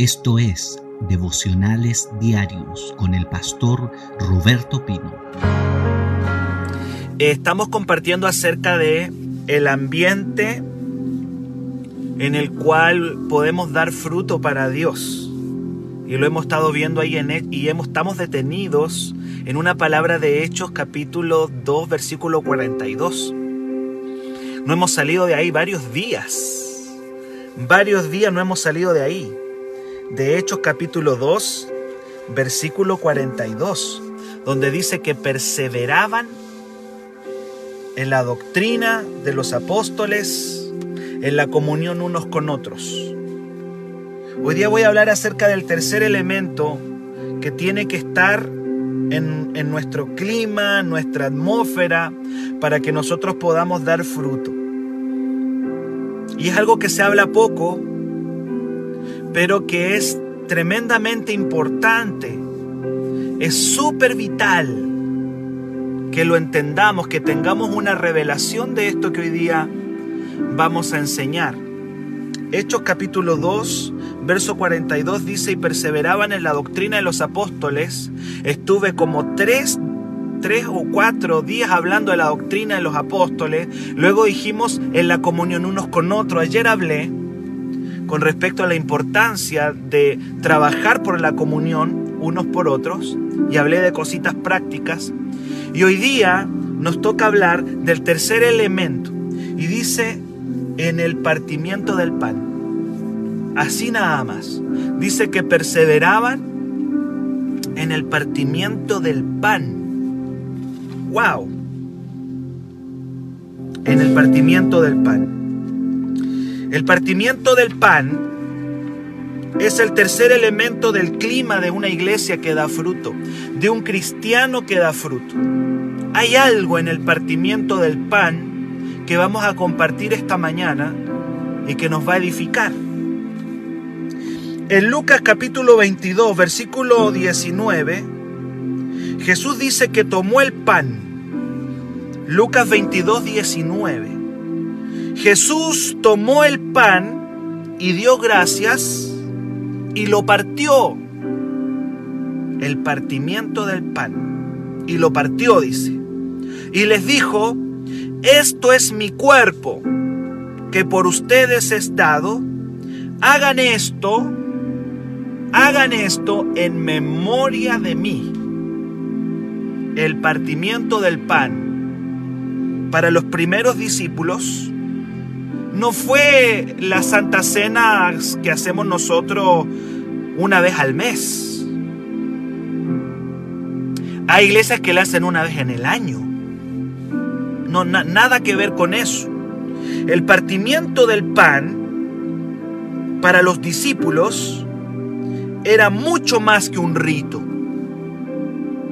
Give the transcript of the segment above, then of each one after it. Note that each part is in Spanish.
Esto es Devocionales Diarios con el pastor Roberto Pino. Estamos compartiendo acerca de el ambiente en el cual podemos dar fruto para Dios. Y lo hemos estado viendo ahí en, e, y hemos, estamos detenidos en una palabra de Hechos capítulo 2 versículo 42. No hemos salido de ahí varios días. Varios días no hemos salido de ahí de Hechos capítulo 2, versículo 42, donde dice que perseveraban en la doctrina de los apóstoles, en la comunión unos con otros. Hoy día voy a hablar acerca del tercer elemento que tiene que estar en, en nuestro clima, nuestra atmósfera, para que nosotros podamos dar fruto. Y es algo que se habla poco, pero que es tremendamente importante. Es súper vital que lo entendamos, que tengamos una revelación de esto que hoy día vamos a enseñar. Hechos capítulo 2, verso 42 dice, y perseveraban en la doctrina de los apóstoles. Estuve como tres, tres o cuatro días hablando de la doctrina de los apóstoles. Luego dijimos en la comunión unos con otros. Ayer hablé con respecto a la importancia de trabajar por la comunión unos por otros y hablé de cositas prácticas. Y hoy día nos toca hablar del tercer elemento y dice en el partimiento del pan. Así nada más. Dice que perseveraban en el partimiento del pan. ¡Wow! En el partimiento del pan. El partimiento del pan es el tercer elemento del clima de una iglesia que da fruto, de un cristiano que da fruto. Hay algo en el partimiento del pan que vamos a compartir esta mañana y que nos va a edificar. En Lucas capítulo 22, versículo 19, Jesús dice que tomó el pan. Lucas 22, 19. Jesús tomó el pan y dio gracias y lo partió. El partimiento del pan. Y lo partió, dice. Y les dijo, esto es mi cuerpo, que por ustedes es dado. Hagan esto, hagan esto en memoria de mí. El partimiento del pan para los primeros discípulos no fue la Santa Cena que hacemos nosotros una vez al mes. Hay iglesias que la hacen una vez en el año. No, nada que ver con eso. El partimiento del pan para los discípulos era mucho más que un rito.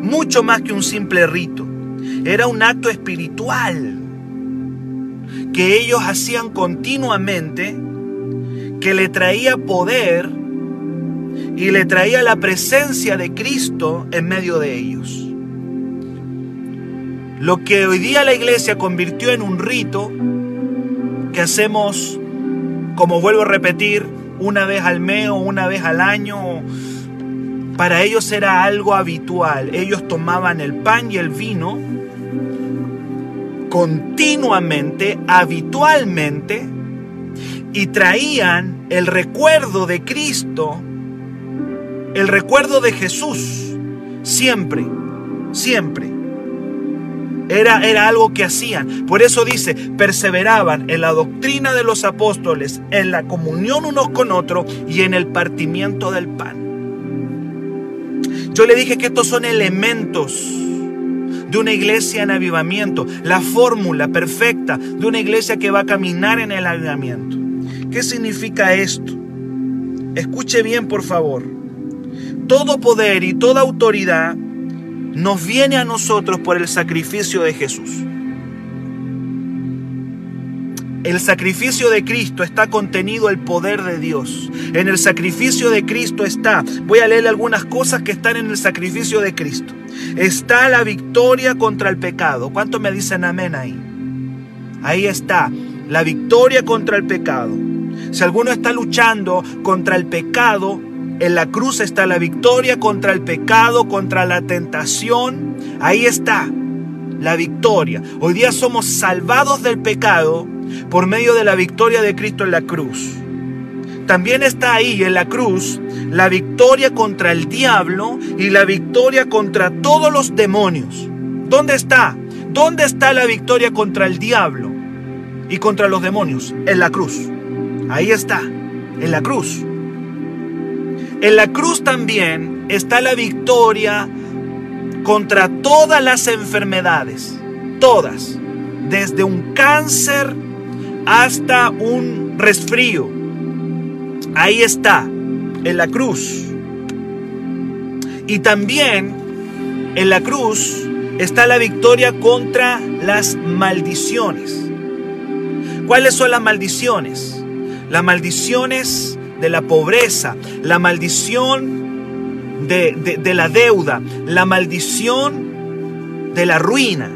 Mucho más que un simple rito. Era un acto espiritual que ellos hacían continuamente, que le traía poder y le traía la presencia de Cristo en medio de ellos. Lo que hoy día la iglesia convirtió en un rito que hacemos, como vuelvo a repetir, una vez al mes o una vez al año, para ellos era algo habitual. Ellos tomaban el pan y el vino continuamente, habitualmente, y traían el recuerdo de Cristo, el recuerdo de Jesús, siempre, siempre. Era, era, algo que hacían. Por eso dice, perseveraban en la doctrina de los apóstoles, en la comunión unos con otros y en el partimiento del pan. Yo le dije que estos son elementos de una iglesia en avivamiento, la fórmula perfecta de una iglesia que va a caminar en el avivamiento. ¿Qué significa esto? Escuche bien, por favor. Todo poder y toda autoridad nos viene a nosotros por el sacrificio de Jesús el sacrificio de Cristo está contenido el poder de Dios. En el sacrificio de Cristo está, voy a leer algunas cosas que están en el sacrificio de Cristo. Está la victoria contra el pecado. ¿Cuánto me dicen amén ahí? Ahí está, la victoria contra el pecado. Si alguno está luchando contra el pecado, En la cruz está la victoria contra el pecado, contra la tentación. Ahí está la victoria. Hoy día somos salvados del pecado por medio de la victoria de Cristo en la cruz. También está ahí en la cruz la victoria contra el diablo y la victoria contra todos los demonios. ¿Dónde está? ¿Dónde está la victoria contra el diablo y contra los demonios? En la cruz. Ahí está, en la cruz. En la cruz también está la victoria contra todas las enfermedades, todas, desde un cáncer hasta un resfrío. Ahí está, en la cruz. Y también en la cruz está la victoria contra las maldiciones. ¿Cuáles son las maldiciones? Las maldiciones de la pobreza, la maldición de, de, la deuda, la maldición de la ruina.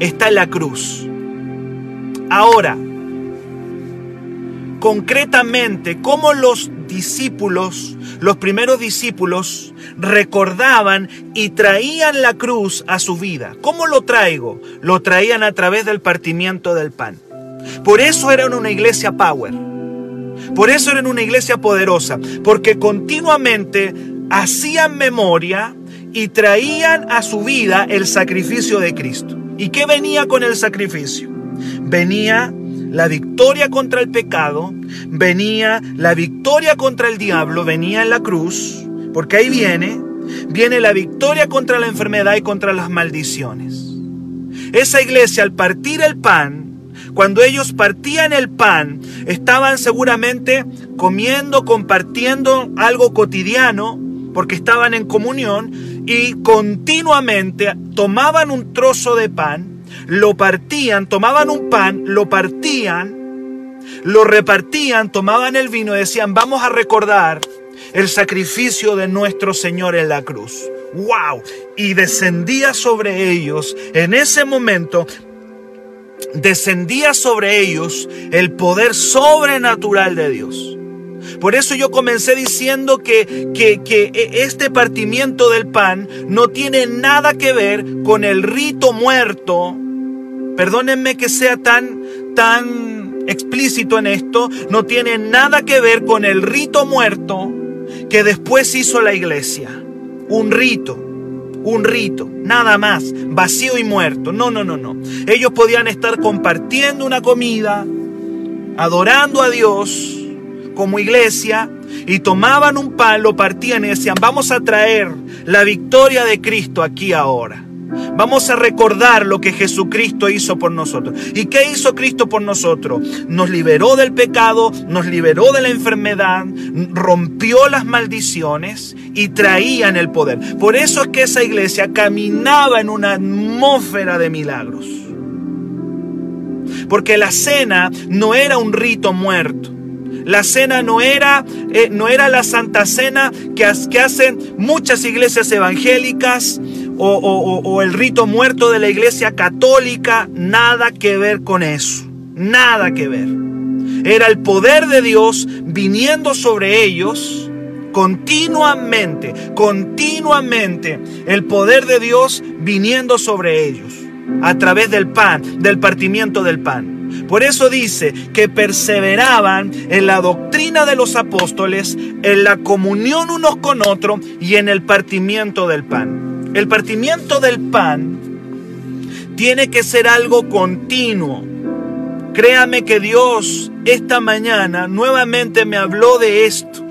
Está en la cruz. Ahora, concretamente, ¿cómo los discípulos, los primeros discípulos, recordaban y traían la cruz a su vida. ¿Cómo lo traigo? Lo traían a través del partimiento del pan. Por eso eran una iglesia power. Por eso eran una iglesia poderosa. Porque continuamente hacían memoria y traían a su vida el sacrificio de Cristo. ¿Y qué venía con el sacrificio? Venía la victoria contra el pecado, venía la victoria contra el diablo, venía en la cruz, porque ahí viene, viene la victoria contra la enfermedad y contra las maldiciones. Esa iglesia al partir el pan, cuando ellos partían el pan, estaban seguramente comiendo, compartiendo algo cotidiano, porque estaban en comunión, y continuamente tomaban un trozo de pan lo partían, tomaban un pan, lo partían, lo repartían, tomaban el vino y decían, vamos a recordar el sacrificio de nuestro Señor en la cruz. ¡Wow! Y descendía sobre ellos en ese momento descendía sobre ellos el poder sobrenatural de Dios. Por eso yo comencé diciendo que, que, que, este partimiento del pan no tiene nada que ver con el rito muerto Perdónenme que sea tan, tan explícito en esto, no tiene nada que ver con el rito muerto que después hizo la iglesia. Un rito, un rito, nada más, vacío y muerto. No, no, no, no. Ellos podían estar compartiendo una comida, adorando a Dios como iglesia, y tomaban un pan, lo partían y decían, vamos a traer la victoria de Cristo aquí ahora. Vamos a recordar lo que Jesucristo hizo por nosotros. ¿Y qué hizo Cristo por nosotros? Nos liberó del pecado, nos liberó de la enfermedad, rompió las maldiciones y traían el poder. Por eso es que esa iglesia caminaba en una atmósfera de milagros. Porque la cena no era un rito muerto. La cena no era, eh, no era la santa cena que, que hacen muchas iglesias evangélicas o, el rito muerto de la iglesia católica, nada que ver con eso, nada que ver. Era el poder de Dios viniendo sobre ellos continuamente, continuamente, el poder de Dios viniendo sobre ellos a través del pan, del partimiento del pan. Por eso dice que perseveraban en la doctrina de los apóstoles, en la comunión unos con otros y en el partimiento del pan. El partimiento del pan tiene que ser algo continuo. Créame que Dios esta mañana nuevamente me habló de esto.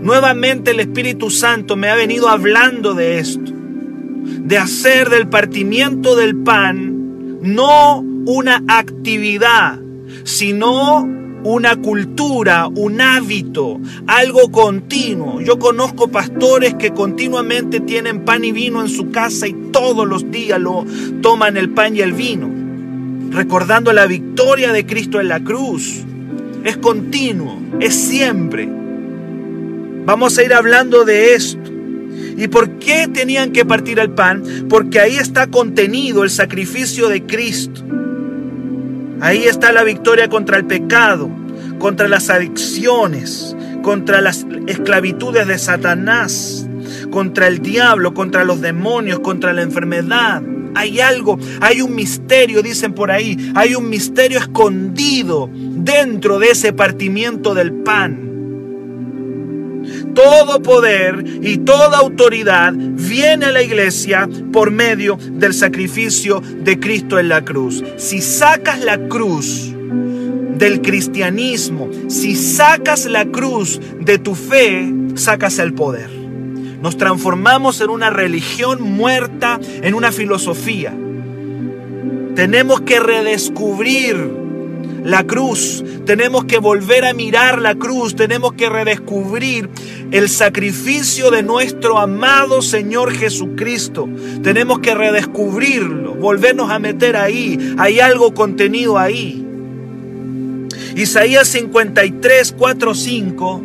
Nuevamente el Espíritu Santo me ha venido hablando de esto. De hacer del partimiento del pan no una actividad, sino una cultura, un hábito, algo continuo. Yo conozco pastores que continuamente tienen pan y vino en su casa y todos los días lo toman el pan y el vino, recordando la victoria de Cristo en la cruz. Es continuo, es siempre. Vamos a ir hablando de esto. ¿Y por qué tenían que partir el pan? Porque ahí está contenido el sacrificio de Cristo. Ahí está la victoria contra el pecado, contra las adicciones, contra las esclavitudes de Satanás, contra el diablo, contra los demonios, contra la enfermedad. Hay algo, hay un misterio, dicen por ahí, hay un misterio escondido dentro de ese partimiento del pan. Todo poder y toda autoridad viene a la iglesia por medio del sacrificio de Cristo en la cruz. Si sacas la cruz del cristianismo, si sacas la cruz de tu fe, sacas el poder. Nos transformamos en una religión muerta, en una filosofía. Tenemos que redescubrir la cruz. Tenemos que volver a mirar la cruz. Tenemos que redescubrir el sacrificio de nuestro amado Señor Jesucristo. Tenemos que redescubrirlo, volvernos a meter ahí. Hay algo contenido ahí. Isaías 53, 4, 5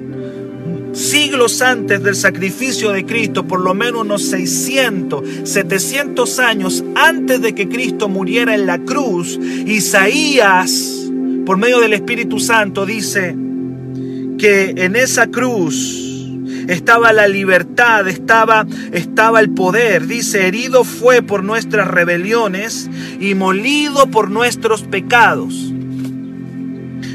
siglos antes del sacrificio de Cristo, por lo menos unos 600, 700 años antes de que Cristo muriera en la cruz, Isaías por medio del Espíritu Santo, dice que en esa cruz estaba la libertad, estaba, estaba el poder. Dice, herido fue por nuestras rebeliones y molido por nuestros pecados.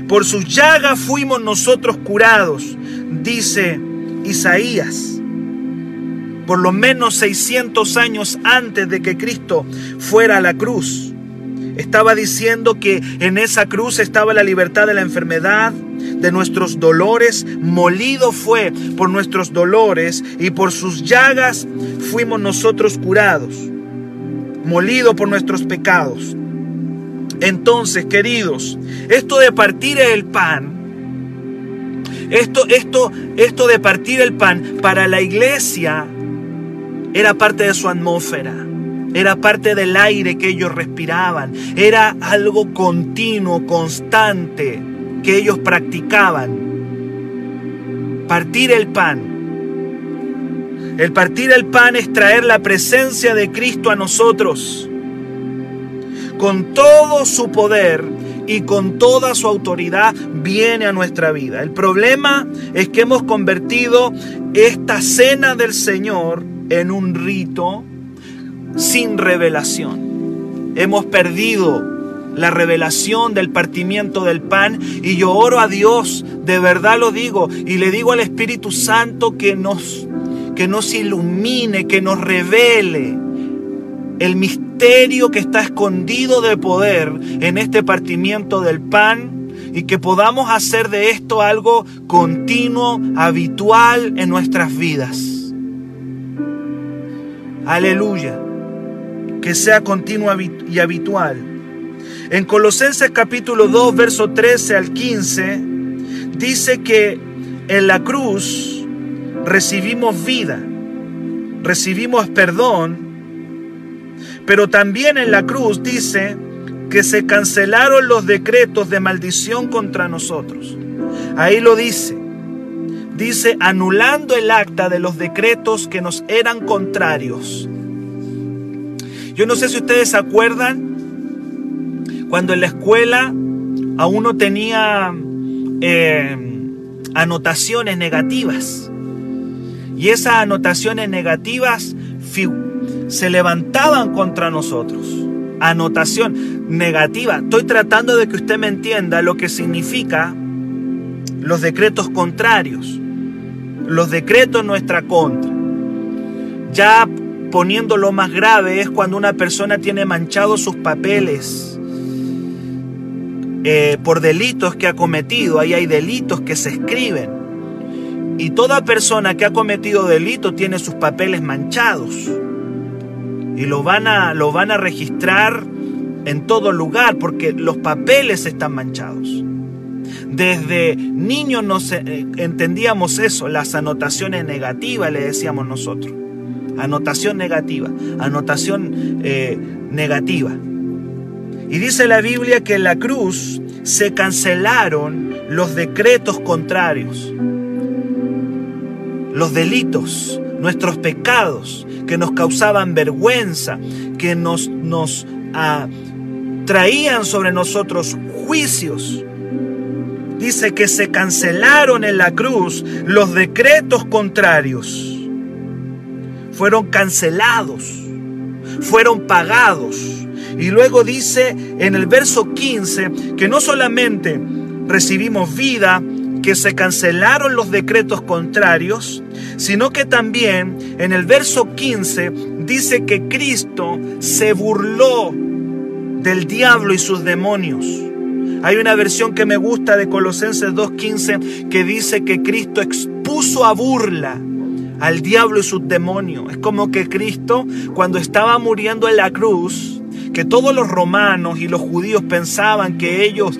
Por su llaga fuimos nosotros curados, dice Isaías. Por lo menos 600 años antes de que Cristo fuera a la cruz. Estaba diciendo que en esa cruz estaba la libertad de la enfermedad, de nuestros dolores. Molido fue por nuestros dolores y por sus llagas fuimos nosotros curados. Molido por nuestros pecados. Entonces, queridos, esto de partir el pan, esto, esto, esto de partir el pan para la iglesia era parte de su atmósfera era parte del aire que ellos respiraban, era algo continuo, constante, que ellos practicaban. Partir el pan. El partir el pan es traer la presencia de Cristo a nosotros, con todo su poder y con toda su autoridad viene a nuestra vida. El problema es que hemos convertido esta cena del Señor en un rito sin revelación. Hemos perdido la revelación del partimiento del pan y yo oro a Dios, de verdad lo digo, y le digo al Espíritu Santo que nos que nos ilumine, que nos revele el misterio que está escondido de poder en este partimiento del pan y que podamos hacer de esto algo continuo, habitual en nuestras vidas. Aleluya que sea continua y habitual. En Colosenses capítulo 2, verso 13 al 15, dice que en la cruz recibimos vida, recibimos perdón, pero también en la cruz dice que se cancelaron los decretos de maldición contra nosotros. Ahí lo dice. Dice, anulando el acta de los decretos que nos eran contrarios yo no sé si ustedes se acuerdan cuando en la escuela a uno tenía eh, anotaciones negativas. Y esas anotaciones negativas se levantaban contra nosotros. Anotación negativa. Estoy tratando de que usted me entienda lo que significa los decretos contrarios. Los decretos en nuestra contra. Ya poniéndolo más grave es cuando una persona tiene manchados sus papeles eh, por delitos que ha cometido. Ahí hay delitos que se escriben. Y toda persona que ha cometido delito tiene sus papeles manchados. Y lo van a, lo van a registrar en todo lugar porque los papeles están manchados. Desde niños nos eh, entendíamos eso, las anotaciones negativas le decíamos nosotros anotación negativa, anotación eh, negativa. Y dice la Biblia que en la cruz se cancelaron los decretos contrarios, los delitos, nuestros pecados que nos causaban vergüenza, que nos, nos ah, traían sobre nosotros juicios. dice que se cancelaron en la cruz los decretos contrarios. Fueron cancelados, fueron pagados. Y luego dice en el verso 15 que no solamente recibimos vida, que se cancelaron los decretos contrarios, sino que también en el verso 15 dice que Cristo se burló del diablo y sus demonios. Hay una versión que me gusta de Colosenses 2.15 que dice que Cristo expuso a burla al diablo y sus demonios. Es como que Cristo, cuando estaba muriendo en la cruz, que todos los romanos y los judíos pensaban que ellos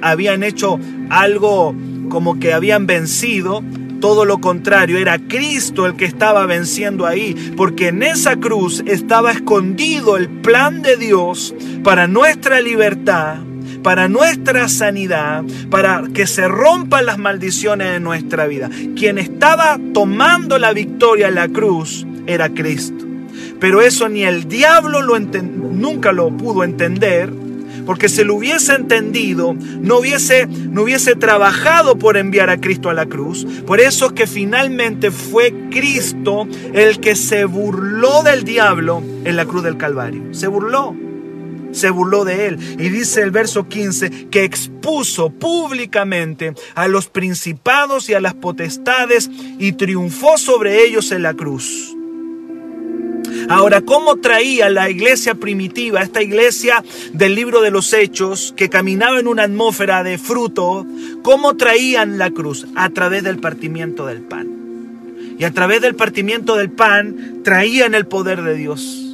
habían hecho algo como que habían vencido, todo lo contrario, era Cristo el que estaba venciendo ahí, porque en esa cruz estaba escondido el plan de Dios para nuestra libertad, para nuestra sanidad, para que se rompan las maldiciones de nuestra vida. Quien estaba tomando la victoria en la cruz era Cristo. Pero eso ni el diablo lo nunca lo pudo entender, porque si lo hubiese entendido, no hubiese, no hubiese trabajado por enviar a Cristo a la cruz. Por eso es que finalmente fue Cristo el que se burló del diablo en la cruz del Calvario. Se burló. Se burló de él. Y dice el verso 15 que expuso públicamente a los principados y a las potestades y triunfó sobre ellos en la cruz. Ahora, ¿cómo traía la iglesia primitiva, esta iglesia del libro de los hechos, que caminaba en una atmósfera de fruto, cómo traían la cruz? A través del partimiento del pan. Y a través del partimiento del pan traían el poder de Dios.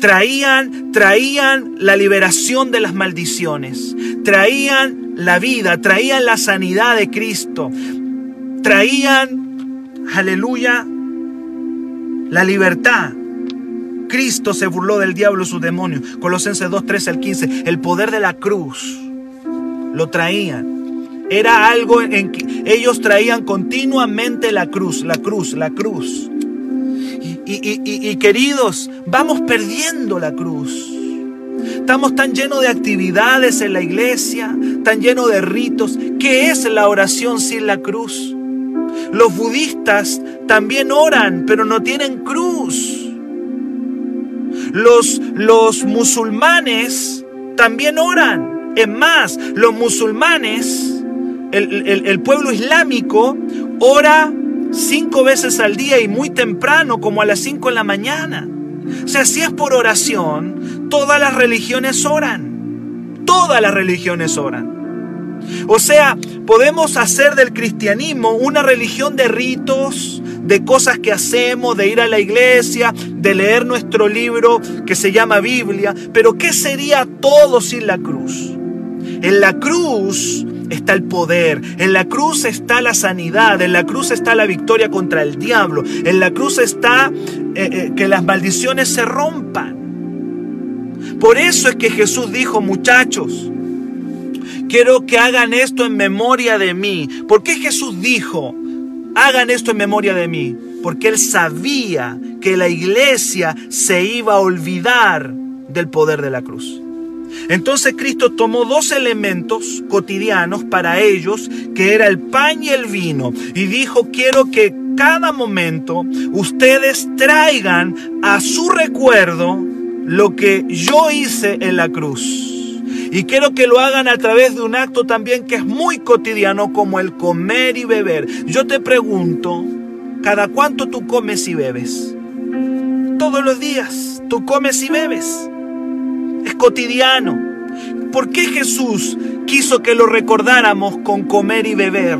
Traían, traían la liberación de las maldiciones. Traían la vida, traían la sanidad de Cristo. Traían, aleluya, la libertad. Cristo se burló del diablo y sus demonios. Colosenses 2, 13 al 15. El poder de la cruz lo traían. Era algo en que ellos traían continuamente la cruz, la cruz, la cruz. Y, queridos, vamos perdiendo la cruz. Estamos tan llenos de actividades en la iglesia, tan llenos de ritos. ¿Qué es la oración sin la cruz? Los budistas también oran, pero no tienen cruz. Los, los musulmanes también oran. Es más, los musulmanes, el, pueblo islámico, ora cinco veces al día y muy temprano, como a las cinco de la mañana. O sea, si es por oración, todas las religiones oran. Todas las religiones oran. O sea, podemos hacer del cristianismo una religión de ritos, de cosas que hacemos, de ir a la iglesia, de leer nuestro libro que se llama Biblia, pero ¿qué sería todo sin la cruz? En la cruz está el poder, en la cruz está la sanidad, en la cruz está la victoria contra el diablo, en la cruz está eh, eh, que las maldiciones se rompan. Por eso es que Jesús dijo, muchachos, quiero que hagan esto en memoria de mí. ¿Por qué Jesús dijo, hagan esto en memoria de mí? Porque él sabía que la iglesia se iba a olvidar del poder de la cruz. Entonces Cristo tomó dos elementos cotidianos para ellos, que era el pan y el vino, y dijo, quiero que cada momento ustedes traigan a su recuerdo lo que yo hice en la cruz. Y quiero que lo hagan a través de un acto también que es muy cotidiano como el comer y beber. Yo te pregunto, ¿cada cuánto tú comes y bebes? Todos los días tú comes y bebes. Es cotidiano. ¿Por qué Jesús quiso que lo recordáramos con comer y beber?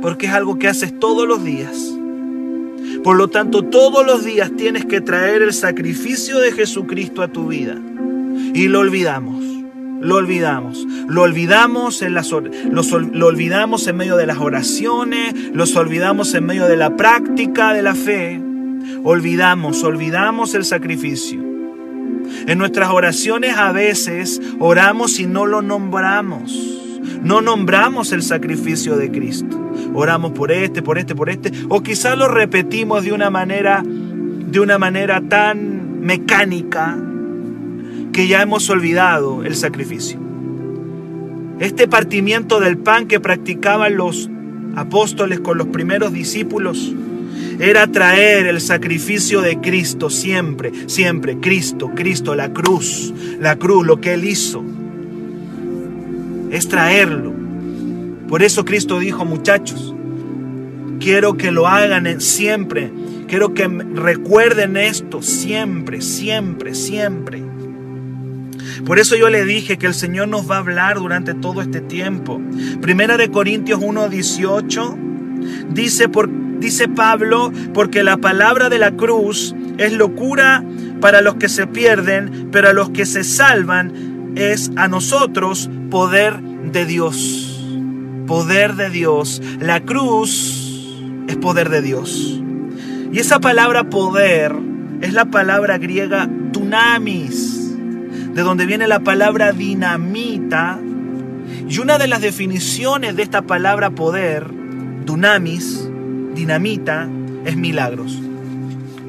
Porque es algo que haces todos los días. Por lo tanto, todos los días tienes que traer el sacrificio de Jesucristo a tu vida. Y lo olvidamos. Lo olvidamos. Lo olvidamos en las lo olvidamos en medio de las oraciones, los olvidamos en medio de la práctica de la fe. Olvidamos, olvidamos el sacrificio. En nuestras oraciones a veces oramos y no lo nombramos. No nombramos el sacrificio de Cristo. Oramos por este, por este, por este, o quizás lo repetimos de una manera de una manera tan mecánica que ya hemos olvidado el sacrificio. Este partimiento del pan que practicaban los apóstoles con los primeros discípulos era traer el sacrificio de Cristo siempre, siempre, Cristo, Cristo, la cruz, la cruz, lo que Él hizo. Es traerlo. Por eso Cristo dijo, muchachos, quiero que lo hagan siempre, quiero que recuerden esto siempre, siempre, siempre. Por eso yo le dije que el Señor nos va a hablar durante todo este tiempo. Primera de Corintios 1:18 dice por dice Pablo, porque la palabra de la cruz es locura para los que se pierden, pero a los que se salvan es a nosotros poder de Dios. Poder de Dios. La cruz es poder de Dios. Y esa palabra poder es la palabra griega dunamis, de donde viene la palabra dinamita. Y una de las definiciones de esta palabra poder, dunamis, dinamita es milagros.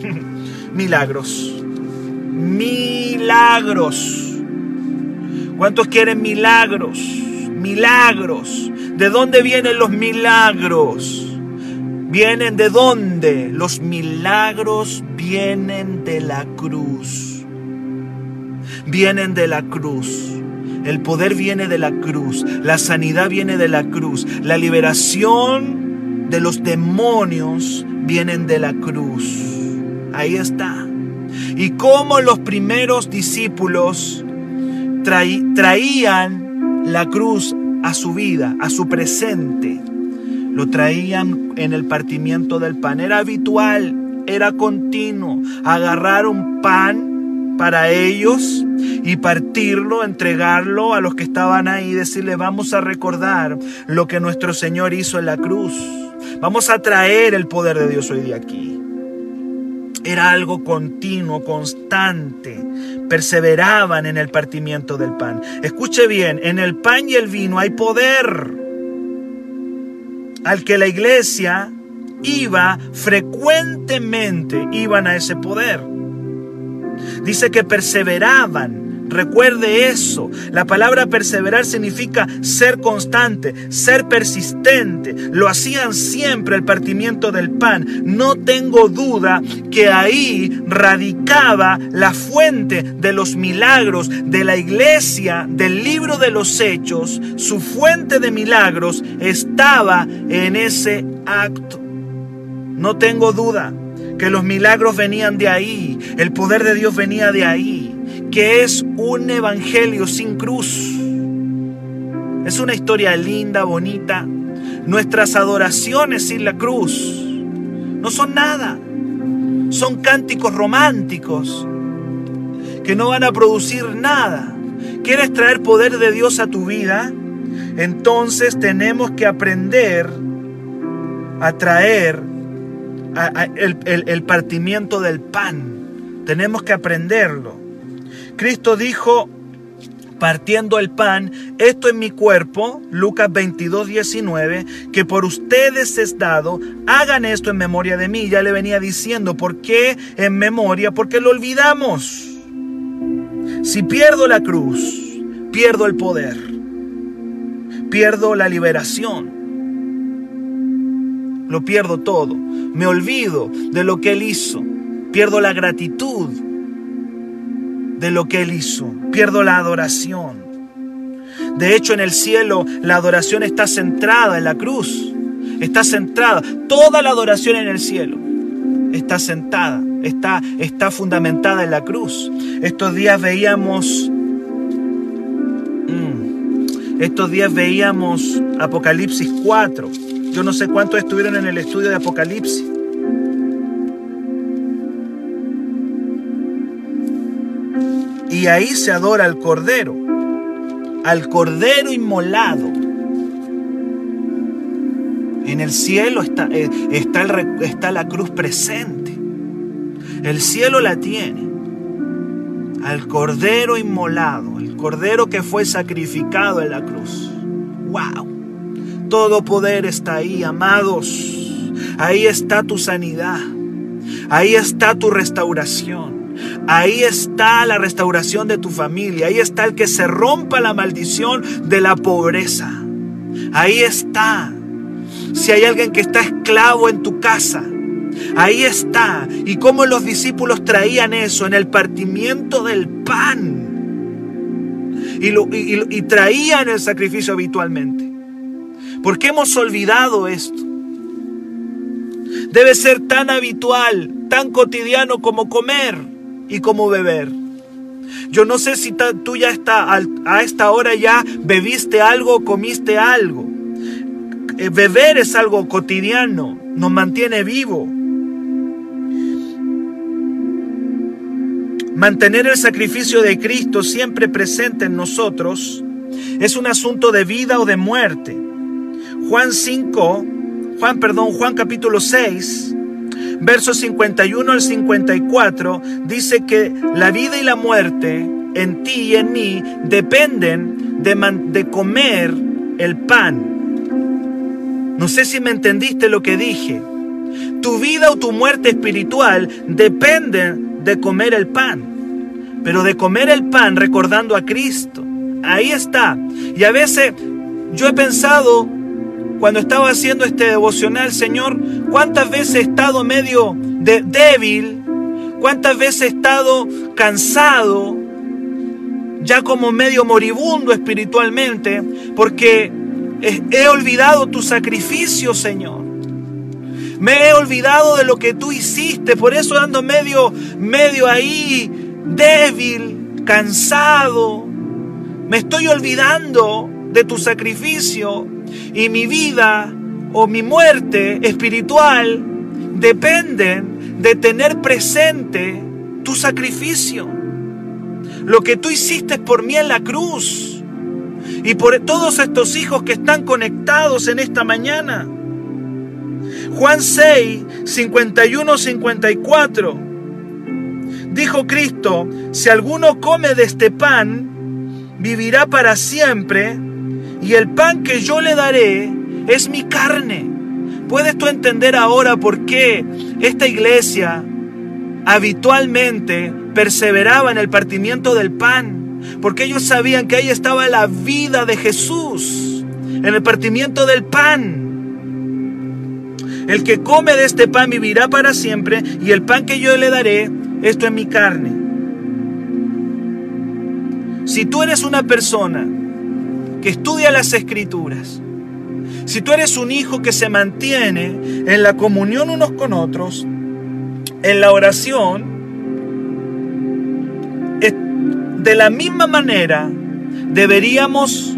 milagros. Milagros. ¿Cuántos quieren milagros? Milagros. ¿De dónde vienen los milagros? ¿Vienen de dónde? Los milagros vienen de la cruz. Vienen de la cruz. El poder viene de la cruz. La sanidad viene de la cruz. La liberación de los demonios vienen de la cruz. Ahí está. Y como los primeros discípulos traían la cruz a su vida, a su presente. Lo traían en el partimiento del pan. Era habitual, era continuo. Agarrar un pan para ellos y partirlo, entregarlo a los que estaban ahí, decirle, vamos a recordar lo que nuestro Señor hizo en la cruz. Vamos a traer el poder de Dios hoy día aquí. Era algo continuo, constante. Perseveraban en el partimiento del pan. Escuche bien, en el pan y el vino hay poder. Al que la iglesia iba frecuentemente, iban a ese poder. Dice que perseveraban Recuerde eso. La palabra perseverar significa ser constante, ser persistente. Lo hacían siempre el partimiento del pan. No tengo duda que ahí radicaba la fuente de los milagros de la iglesia del libro de los hechos. Su fuente de milagros estaba en ese acto. No tengo duda que los milagros venían de ahí, el poder de Dios venía de ahí que es un evangelio sin cruz. Es una historia linda, bonita. Nuestras adoraciones sin la cruz no son nada. Son cánticos románticos que no van a producir nada. ¿Quieres traer poder de Dios a tu vida? Entonces tenemos que aprender a traer el partimiento del pan. Tenemos que aprenderlo. Cristo dijo, partiendo el pan, esto es mi cuerpo, Lucas 22, 19, que por ustedes es dado, hagan esto en memoria de mí. Ya le venía diciendo, ¿por qué en memoria? Porque lo olvidamos. Si pierdo la cruz, pierdo el poder, pierdo la liberación, lo pierdo todo, me olvido de lo que Él hizo, pierdo la gratitud, de lo que Él hizo. Pierdo la adoración. De hecho, en el cielo la adoración está centrada en la cruz. Está centrada. Toda la adoración en el cielo está sentada, está, está fundamentada en la cruz. Estos días veíamos... Mm, estos días veíamos Apocalipsis 4. Yo no sé cuántos estuvieron en el estudio de Apocalipsis. Y ahí se adora al Cordero, al Cordero inmolado. En el cielo está, eh, está, está la cruz presente. El cielo la tiene. Al Cordero inmolado, el Cordero que fue sacrificado en la cruz. ¡Wow! Todo poder está ahí, amados. Ahí está tu sanidad. Ahí está tu restauración. Ahí está la restauración de tu familia. Ahí está el que se rompa la maldición de la pobreza. Ahí está. Si hay alguien que está esclavo en tu casa, ahí está. Y cómo los discípulos traían eso en el partimiento del pan. Y, traían el sacrificio habitualmente. ¿Por qué hemos olvidado esto? Debe ser tan habitual, tan cotidiano como comer y como beber. Yo no sé si tú ya está, a esta hora ya bebiste algo o comiste algo. Eh, beber es algo cotidiano, nos mantiene vivo. Mantener el sacrificio de Cristo siempre presente en nosotros es un asunto de vida o de muerte. Juan 5, Juan, perdón, Juan capítulo 6, versos 51 al 54, dice que la vida y la muerte en ti y en mí dependen de, de comer el pan. No sé si me entendiste lo que dije. Tu vida o tu muerte espiritual dependen de comer el pan, pero de comer el pan recordando a Cristo. Ahí está. Y a veces yo he pensado cuando estaba haciendo este devocional, Señor, cuántas veces he estado medio de débil, cuántas veces he estado cansado, ya como medio moribundo espiritualmente, porque he olvidado tu sacrificio, Señor. Me he olvidado de lo que tú hiciste, por eso ando medio, medio ahí, débil, cansado. Me estoy olvidando de tu sacrificio y mi vida o mi muerte espiritual dependen de tener presente tu sacrificio. Lo que tú hiciste por mí en la cruz y por todos estos hijos que están conectados en esta mañana. Juan 6, 51, 54. Dijo Cristo, si alguno come de este pan, vivirá para siempre y el pan que yo le daré es mi carne. ¿Puedes tú entender ahora por qué esta iglesia habitualmente perseveraba en el partimiento del pan? Porque ellos sabían que ahí estaba la vida de Jesús, en el partimiento del pan. El que come de este pan vivirá para siempre y el pan que yo le daré, esto es mi carne. Si tú eres una persona que estudia las escrituras, si tú eres un hijo que se mantiene en la comunión unos con otros, en la oración, de la misma manera deberíamos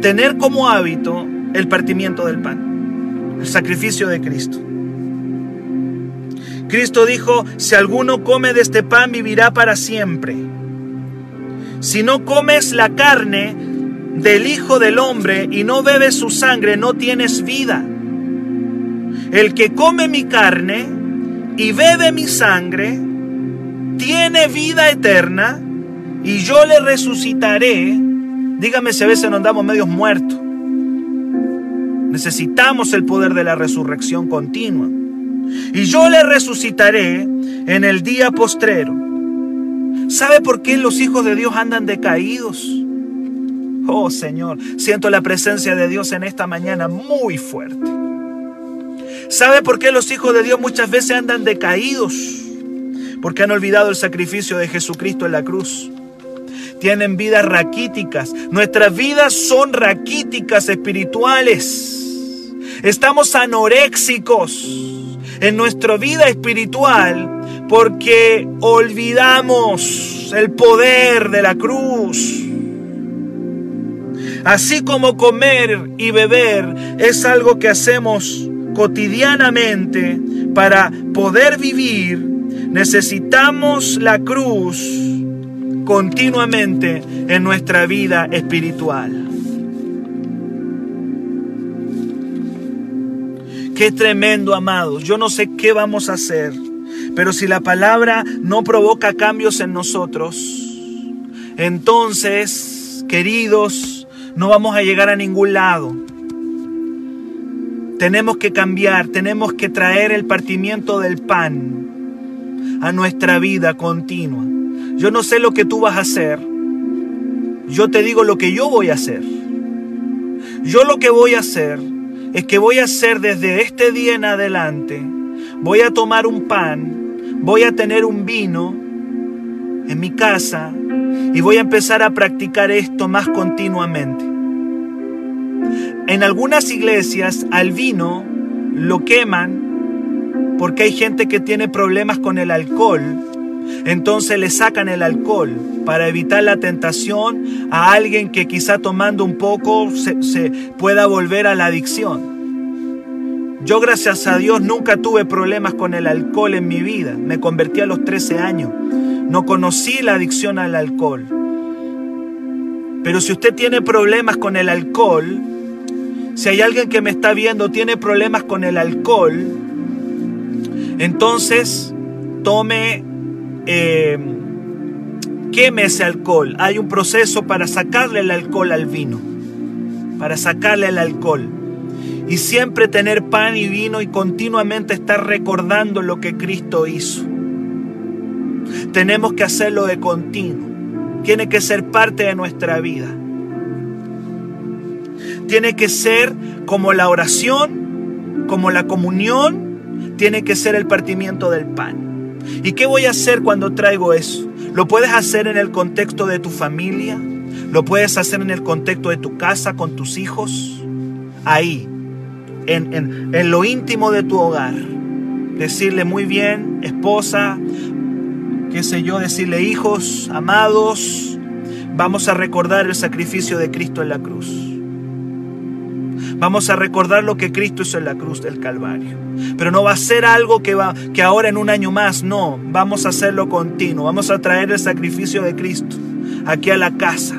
tener como hábito el partimiento del pan, el sacrificio de Cristo. Cristo dijo, si alguno come de este pan vivirá para siempre. Si no comes la carne, del Hijo del Hombre y no bebes su sangre, no tienes vida. El que come mi carne y bebe mi sangre, tiene vida eterna y yo le resucitaré. Dígame si a veces nos andamos medios muertos. Necesitamos el poder de la resurrección continua. Y yo le resucitaré en el día postrero. ¿Sabe por qué los hijos de Dios andan decaídos? Oh Señor, siento la presencia de Dios en esta mañana muy fuerte. ¿Sabe por qué los hijos de Dios muchas veces andan decaídos? Porque han olvidado el sacrificio de Jesucristo en la cruz. Tienen vidas raquíticas. Nuestras vidas son raquíticas espirituales. Estamos anoréxicos en nuestra vida espiritual porque olvidamos el poder de la cruz. Así como comer y beber es algo que hacemos cotidianamente para poder vivir, necesitamos la cruz continuamente en nuestra vida espiritual. Qué tremendo, amados. Yo no sé qué vamos a hacer, pero si la palabra no provoca cambios en nosotros, entonces, queridos, no vamos a llegar a ningún lado. Tenemos que cambiar, tenemos que traer el partimiento del pan a nuestra vida continua. Yo no sé lo que tú vas a hacer. Yo te digo lo que yo voy a hacer. Yo lo que voy a hacer es que voy a hacer desde este día en adelante, voy a tomar un pan, voy a tener un vino en mi casa y voy a empezar a practicar esto más continuamente. En algunas iglesias al vino lo queman porque hay gente que tiene problemas con el alcohol. Entonces le sacan el alcohol para evitar la tentación a alguien que quizá tomando un poco se, pueda volver a la adicción. Yo gracias a Dios nunca tuve problemas con el alcohol en mi vida. Me convertí a los 13 años. No conocí la adicción al alcohol. Pero si usted tiene problemas con el alcohol, si hay alguien que me está viendo tiene problemas con el alcohol, entonces tome, eh, queme ese alcohol. Hay un proceso para sacarle el alcohol al vino, para sacarle el alcohol. Y siempre tener pan y vino y continuamente estar recordando lo que Cristo hizo. Tenemos que hacerlo de continuo. Tiene que ser parte de nuestra vida tiene que ser como la oración, como la comunión, tiene que ser el partimiento del pan. ¿Y qué voy a hacer cuando traigo eso? Lo puedes hacer en el contexto de tu familia, lo puedes hacer en el contexto de tu casa, con tus hijos, ahí, en, en lo íntimo de tu hogar. Decirle muy bien, esposa, qué sé yo, decirle hijos, amados, vamos a recordar el sacrificio de Cristo en la cruz. Vamos a recordar lo que Cristo hizo en la cruz del Calvario. Pero no va a ser algo que, va, que ahora en un año más, no. Vamos a hacerlo continuo. Vamos a traer el sacrificio de Cristo aquí a la casa.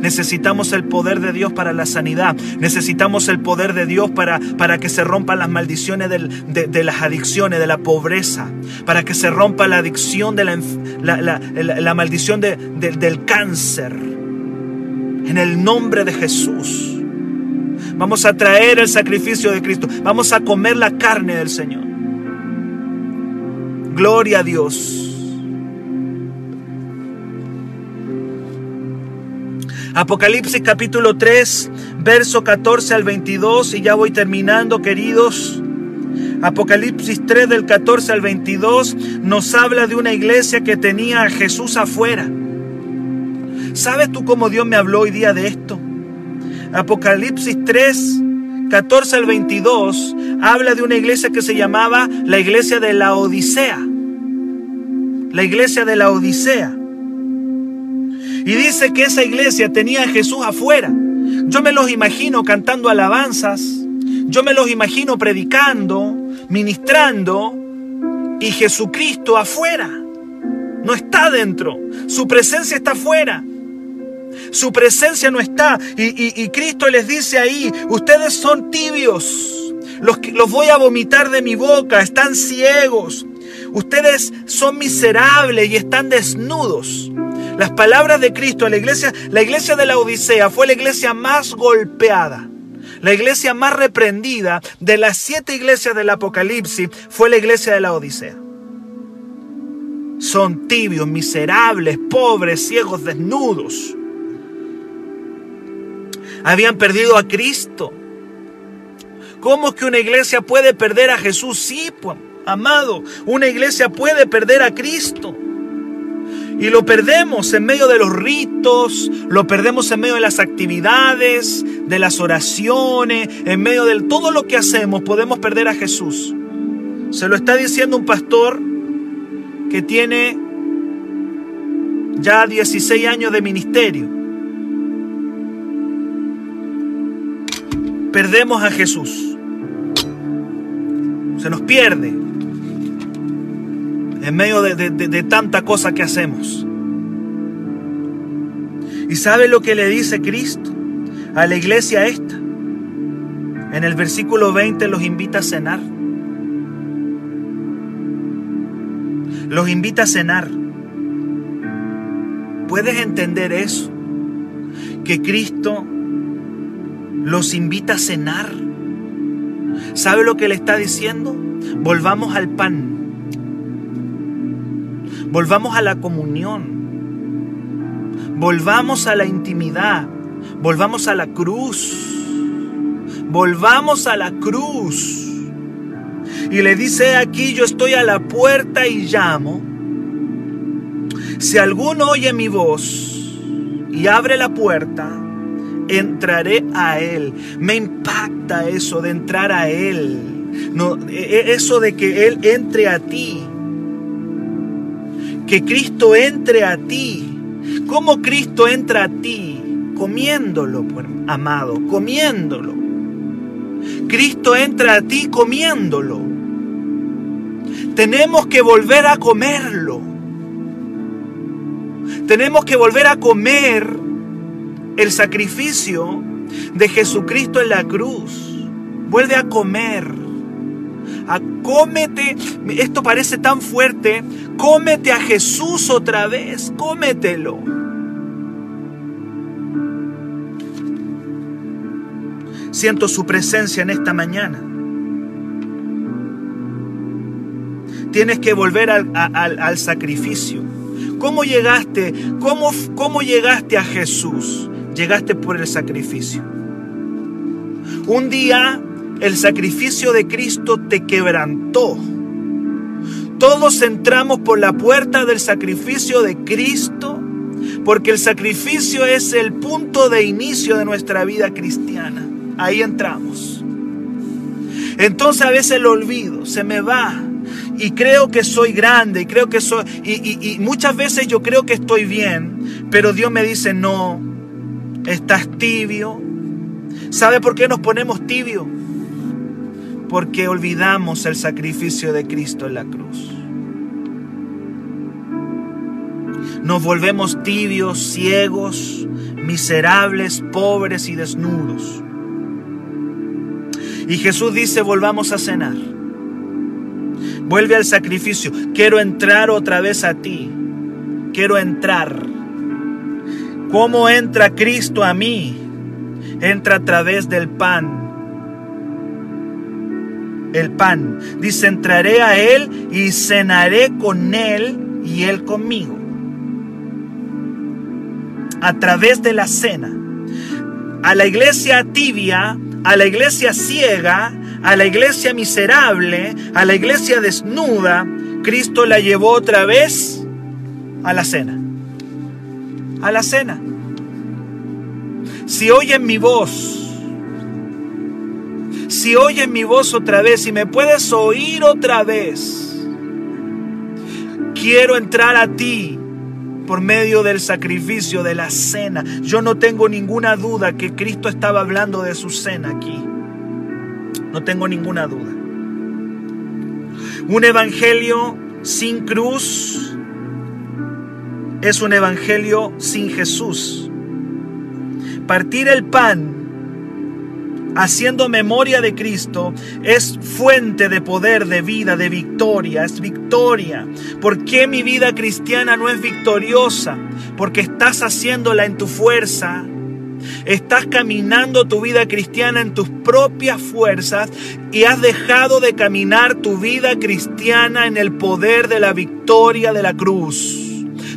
Necesitamos el poder de Dios para la sanidad. Necesitamos el poder de Dios para, para que se rompan las maldiciones de, las adicciones, de la pobreza. Para que se rompa la adicción de la, la, la maldición del cáncer. En el nombre de Jesús. Vamos a traer el sacrificio de Cristo. Vamos a comer la carne del Señor. Gloria a Dios. Apocalipsis capítulo 3, verso 14 al 22, y ya voy terminando, queridos. Apocalipsis 3 del 14 al 22 nos habla de una iglesia que tenía a Jesús afuera. ¿Sabes tú cómo Dios me habló hoy día de esto? Apocalipsis 3, 14 al 22, habla de una iglesia que se llamaba la iglesia de la Odisea. La iglesia de la Odisea. Y dice que esa iglesia tenía a Jesús afuera. Yo me los imagino cantando alabanzas. Yo me los imagino predicando, ministrando. Y Jesucristo afuera. No está dentro. Su presencia está afuera. Su presencia no está. Y, Cristo les dice ahí, ustedes son tibios. Los, los voy a vomitar de mi boca. Están ciegos. Ustedes son miserables y están desnudos. Las palabras de Cristo a la iglesia, la iglesia de la Odisea fue la iglesia más golpeada. La iglesia más reprendida de las siete iglesias del Apocalipsis fue la iglesia de la Odisea. Son tibios, miserables, pobres, ciegos, desnudos habían perdido a Cristo. ¿Cómo que una iglesia puede perder a Jesús? Sí, pues, amado, una iglesia puede perder a Cristo. Y lo perdemos en medio de los ritos, lo perdemos en medio de las actividades, de las oraciones, en medio de todo lo que hacemos, podemos perder a Jesús. Se lo está diciendo un pastor que tiene ya 16 años de ministerio. perdemos a Jesús. Se nos pierde en medio de, tanta cosa que hacemos. ¿Y sabe lo que le dice Cristo a la iglesia esta? En el versículo 20 los invita a cenar. Los invita a cenar. ¿Puedes entender eso? Que Cristo los invita a cenar. ¿Sabe lo que le está diciendo? Volvamos al pan. Volvamos a la comunión. Volvamos a la intimidad. Volvamos a la cruz. Volvamos a la cruz. Y le dice aquí, yo estoy a la puerta y llamo. Si alguno oye mi voz y abre la puerta, entraré a Él. Me impacta eso de entrar a Él. No, e, e, eso de que Él entre a ti. Que Cristo entre a ti. ¿Cómo Cristo entra a ti? Comiéndolo, amado, comiéndolo. Cristo entra a ti comiéndolo. Tenemos que volver a comerlo. Tenemos que volver a comer el sacrificio de Jesucristo en la cruz. Vuelve a comer. A cómete, esto parece tan fuerte, cómete a Jesús otra vez, cómetelo. Siento su presencia en esta mañana. Tienes que volver al, sacrificio. ¿Cómo llegaste? ¿Cómo, ¿Cómo llegaste a Jesús? Llegaste por el sacrificio. Un día el sacrificio de Cristo te quebrantó. Todos entramos por la puerta del sacrificio de Cristo porque el sacrificio es el punto de inicio de nuestra vida cristiana. Ahí entramos. Entonces a veces lo olvido, se me va. Y creo que soy grande, y creo que soy. Y, muchas veces yo creo que estoy bien, pero Dios me dice: No, estás tibio. ¿Sabe por qué nos ponemos tibio? Porque olvidamos el sacrificio de Cristo en la cruz. Nos volvemos tibios, ciegos, miserables, pobres y desnudos. Y Jesús dice, volvamos a cenar. Vuelve al sacrificio. Quiero entrar otra vez a ti. Quiero entrar. ¿Cómo entra Cristo a mí? Entra a través del pan. El pan. Dice, entraré a Él y cenaré con Él y Él conmigo. A través de la cena. A la iglesia tibia a la iglesia ciega, a la iglesia miserable, a la iglesia desnuda, Cristo la llevó otra vez a la cena. A la cena. Si oyen mi voz, si oyen mi voz otra vez, y me puedes oír otra vez, quiero entrar a ti por medio del sacrificio de la cena. Yo no tengo ninguna duda que Cristo estaba hablando de su cena aquí. No tengo ninguna duda. Un evangelio sin cruz es un evangelio sin Jesús. Partir el pan haciendo memoria de Cristo, es fuente de poder, de vida, de victoria, es victoria. ¿Por qué mi vida cristiana no es victoriosa? Porque estás haciéndola en tu fuerza. Estás caminando tu vida cristiana en tus propias fuerzas y has dejado de caminar tu vida cristiana en el poder de la victoria de la cruz.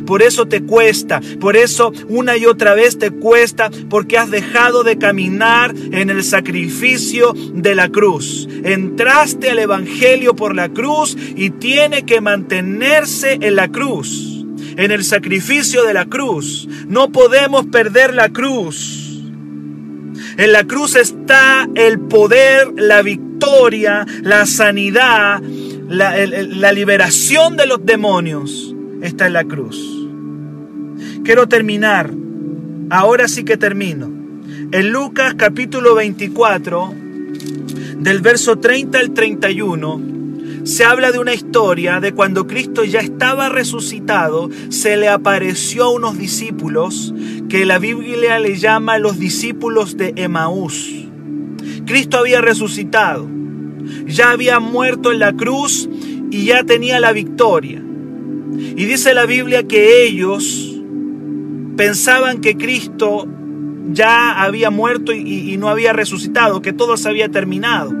Por eso te cuesta, por eso una y otra vez te cuesta, porque has dejado de caminar en el sacrificio de la cruz. Entraste al Evangelio por la cruz y tiene que mantenerse en la cruz, en el sacrificio de la cruz. No podemos perder la cruz. En la cruz está el poder, la victoria, la sanidad, la, liberación de los demonios. Está en la cruz. Quiero terminar, ahora sí que termino. En Lucas capítulo 24, del verso 30 al 31, se habla de una historia de cuando Cristo ya estaba resucitado, se le apareció a unos discípulos que la Biblia le llama los discípulos de Emaús. Cristo había resucitado, ya había muerto en la cruz y ya tenía la victoria. Y dice la Biblia que ellos pensaban que Cristo ya había muerto y, no había resucitado, que todo se había terminado.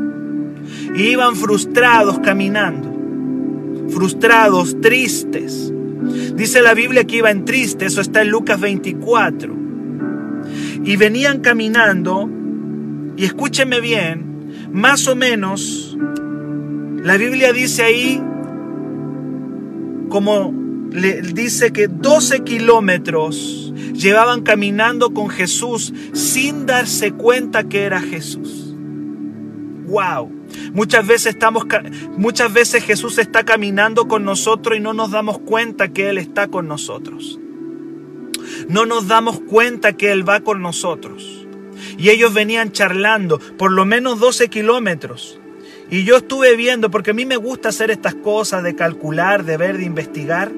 Y iban frustrados caminando, frustrados, tristes. Dice la Biblia que iban tristes, eso está en Lucas 24. Y venían caminando, y escúchenme bien, más o menos, la Biblia dice ahí, como le dice que 12 kilómetros llevaban caminando con Jesús sin darse cuenta que era Jesús. ¡Wow! Muchas veces, estamos, muchas veces Jesús está caminando con nosotros y no nos damos cuenta que Él está con nosotros. No nos damos cuenta que Él va con nosotros. Y ellos venían charlando por lo menos 12 kilómetros. Y yo estuve viendo, porque a mí me gusta hacer estas cosas de calcular, de ver, de investigar.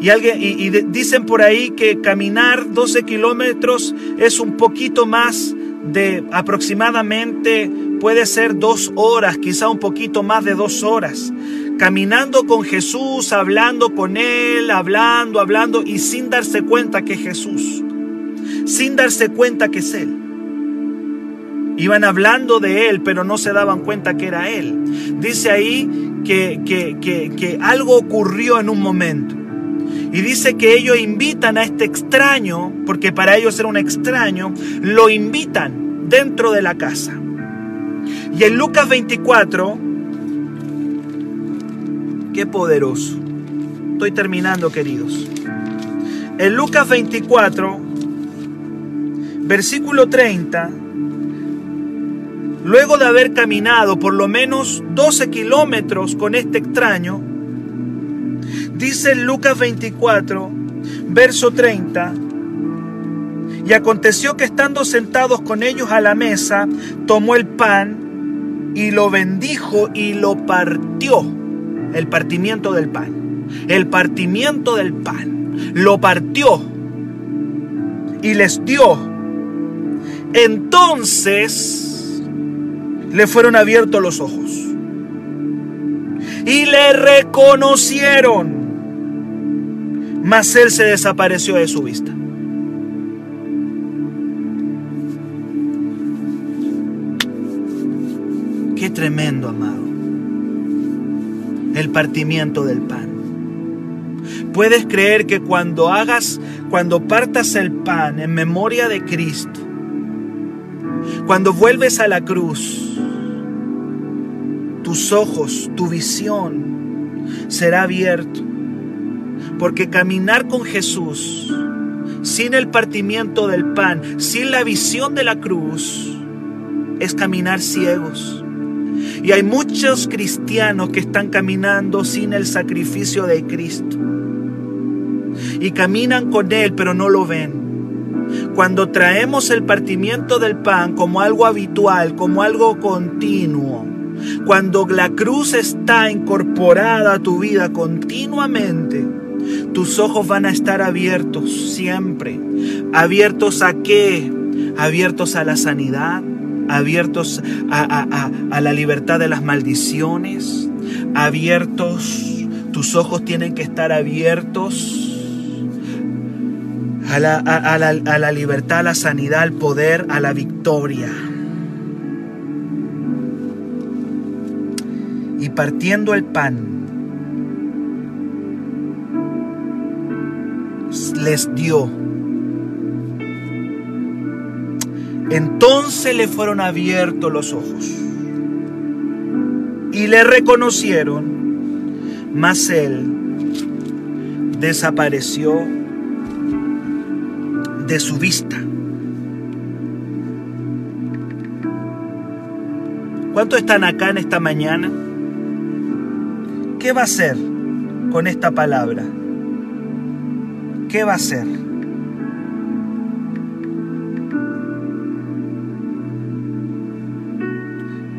Y, alguien, y, dicen por ahí que caminar 12 kilómetros es un poquito más de aproximadamente, puede ser dos horas, quizá un poquito más de dos horas. Caminando con Jesús, hablando con Él, hablando, hablando y sin darse cuenta que es Jesús. Sin darse cuenta que es Él. Iban hablando de Él, pero no se daban cuenta que era Él. Dice ahí que, que, que, que algo ocurrió en un momento. Y dice que ellos invitan a este extraño, porque para ellos era un extraño, lo invitan dentro de la casa. Y en Lucas 24, qué poderoso. Estoy terminando, queridos. En Lucas 24, versículo 30, luego de haber caminado por lo menos 12 kilómetros con este extraño, Dice Lucas 24, verso 30, y aconteció que estando sentados con ellos a la mesa, tomó el pan y lo bendijo y lo partió. El partimiento del pan. El partimiento del pan. Lo partió y les dio. Entonces le fueron abiertos los ojos y le reconocieron mas él se desapareció de su vista. Qué tremendo, amado. El partimiento del pan. Puedes creer que cuando hagas, cuando partas el pan en memoria de Cristo, cuando vuelves a la cruz, tus ojos, tu visión será abierto porque caminar con Jesús, sin el partimiento del pan, sin la visión de la cruz, es caminar ciegos. Y hay muchos cristianos que están caminando sin el sacrificio de Cristo. Y caminan con Él, pero no lo ven. Cuando traemos el partimiento del pan como algo habitual, como algo continuo, cuando la cruz está incorporada a tu vida continuamente, tus ojos van a estar abiertos siempre. ¿Abiertos a qué? Abiertos a la sanidad, abiertos a, la libertad de las maldiciones, abiertos, tus ojos tienen que estar abiertos a la, a, la, a la, libertad, a la sanidad, al poder, a la victoria. Y partiendo el pan, les dio. Entonces le fueron abiertos los ojos y le reconocieron, mas él desapareció de su vista. ¿Cuántos están acá en esta mañana? ¿Qué va a hacer con esta palabra? ¿Qué va a hacer?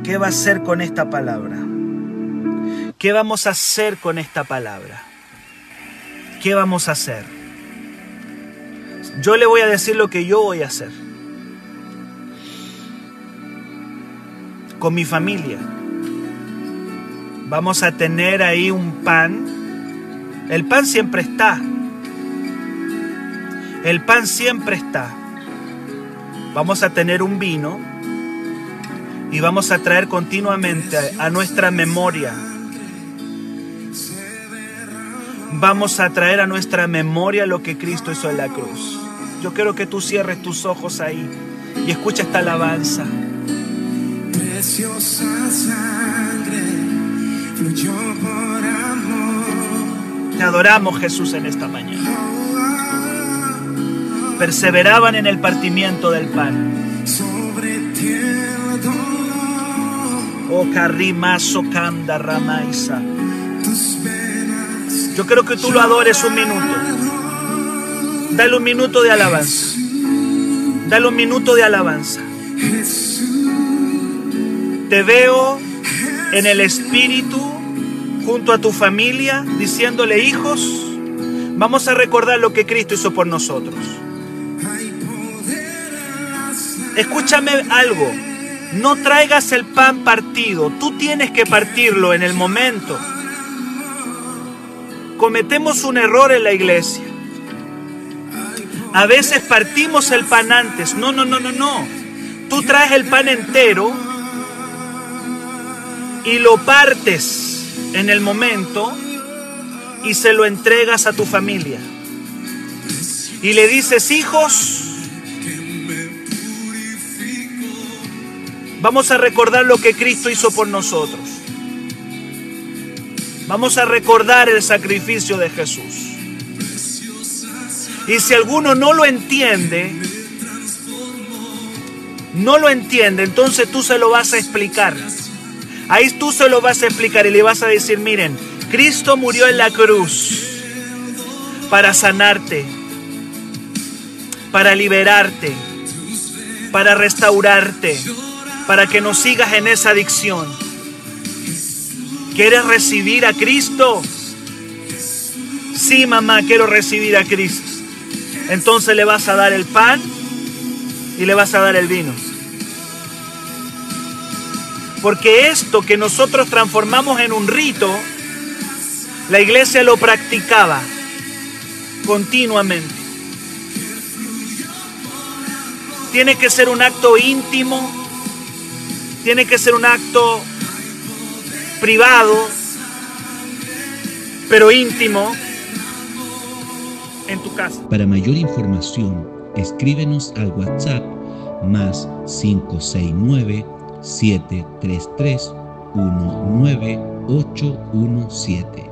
¿Qué va a hacer con esta palabra? ¿Qué vamos a hacer con esta palabra? ¿Qué vamos a hacer? Yo le voy a decir lo que yo voy a hacer. Con mi familia. Vamos a tener ahí un pan. El pan siempre está. El pan siempre está. Vamos a tener un vino y vamos a traer continuamente a nuestra memoria vamos a traer a nuestra memoria lo que Cristo hizo en la cruz. Yo quiero que tú cierres tus ojos ahí y escucha esta alabanza. Preciosa sangre fluyó por amor. Te adoramos Jesús en esta mañana. Perseveraban en el partimiento del pan. Oh Carrimazo tus venas. Yo quiero que tú lo adores un minuto. Dale un minuto de alabanza. Dale un minuto de alabanza. Te veo en el espíritu junto a tu familia diciéndole, hijos, vamos a recordar lo que Cristo hizo por nosotros. Escúchame algo, no traigas el pan partido, tú tienes que partirlo en el momento. Cometemos un error en la iglesia. A veces partimos el pan antes. No, no, no, no, no. Tú traes el pan entero y lo partes en el momento y se lo entregas a tu familia. Y le dices, hijos, vamos a recordar lo que Cristo hizo por nosotros. Vamos a recordar el sacrificio de Jesús. Y si alguno no lo entiende, no lo entiende, entonces tú se lo vas a explicar. Ahí tú se lo vas a explicar y le vas a decir, miren, Cristo murió en la cruz para sanarte, para liberarte, para restaurarte, para que no sigas en esa adicción. ¿Quieres recibir a Cristo? Sí, mamá, quiero recibir a Cristo. Entonces le vas a dar el pan y le vas a dar el vino. Porque esto que nosotros transformamos en un rito, la iglesia lo practicaba continuamente. Tiene que ser un acto íntimo, tiene que ser un acto privado, pero íntimo en tu casa. Para mayor información, escríbenos al WhatsApp más 569 733 19817.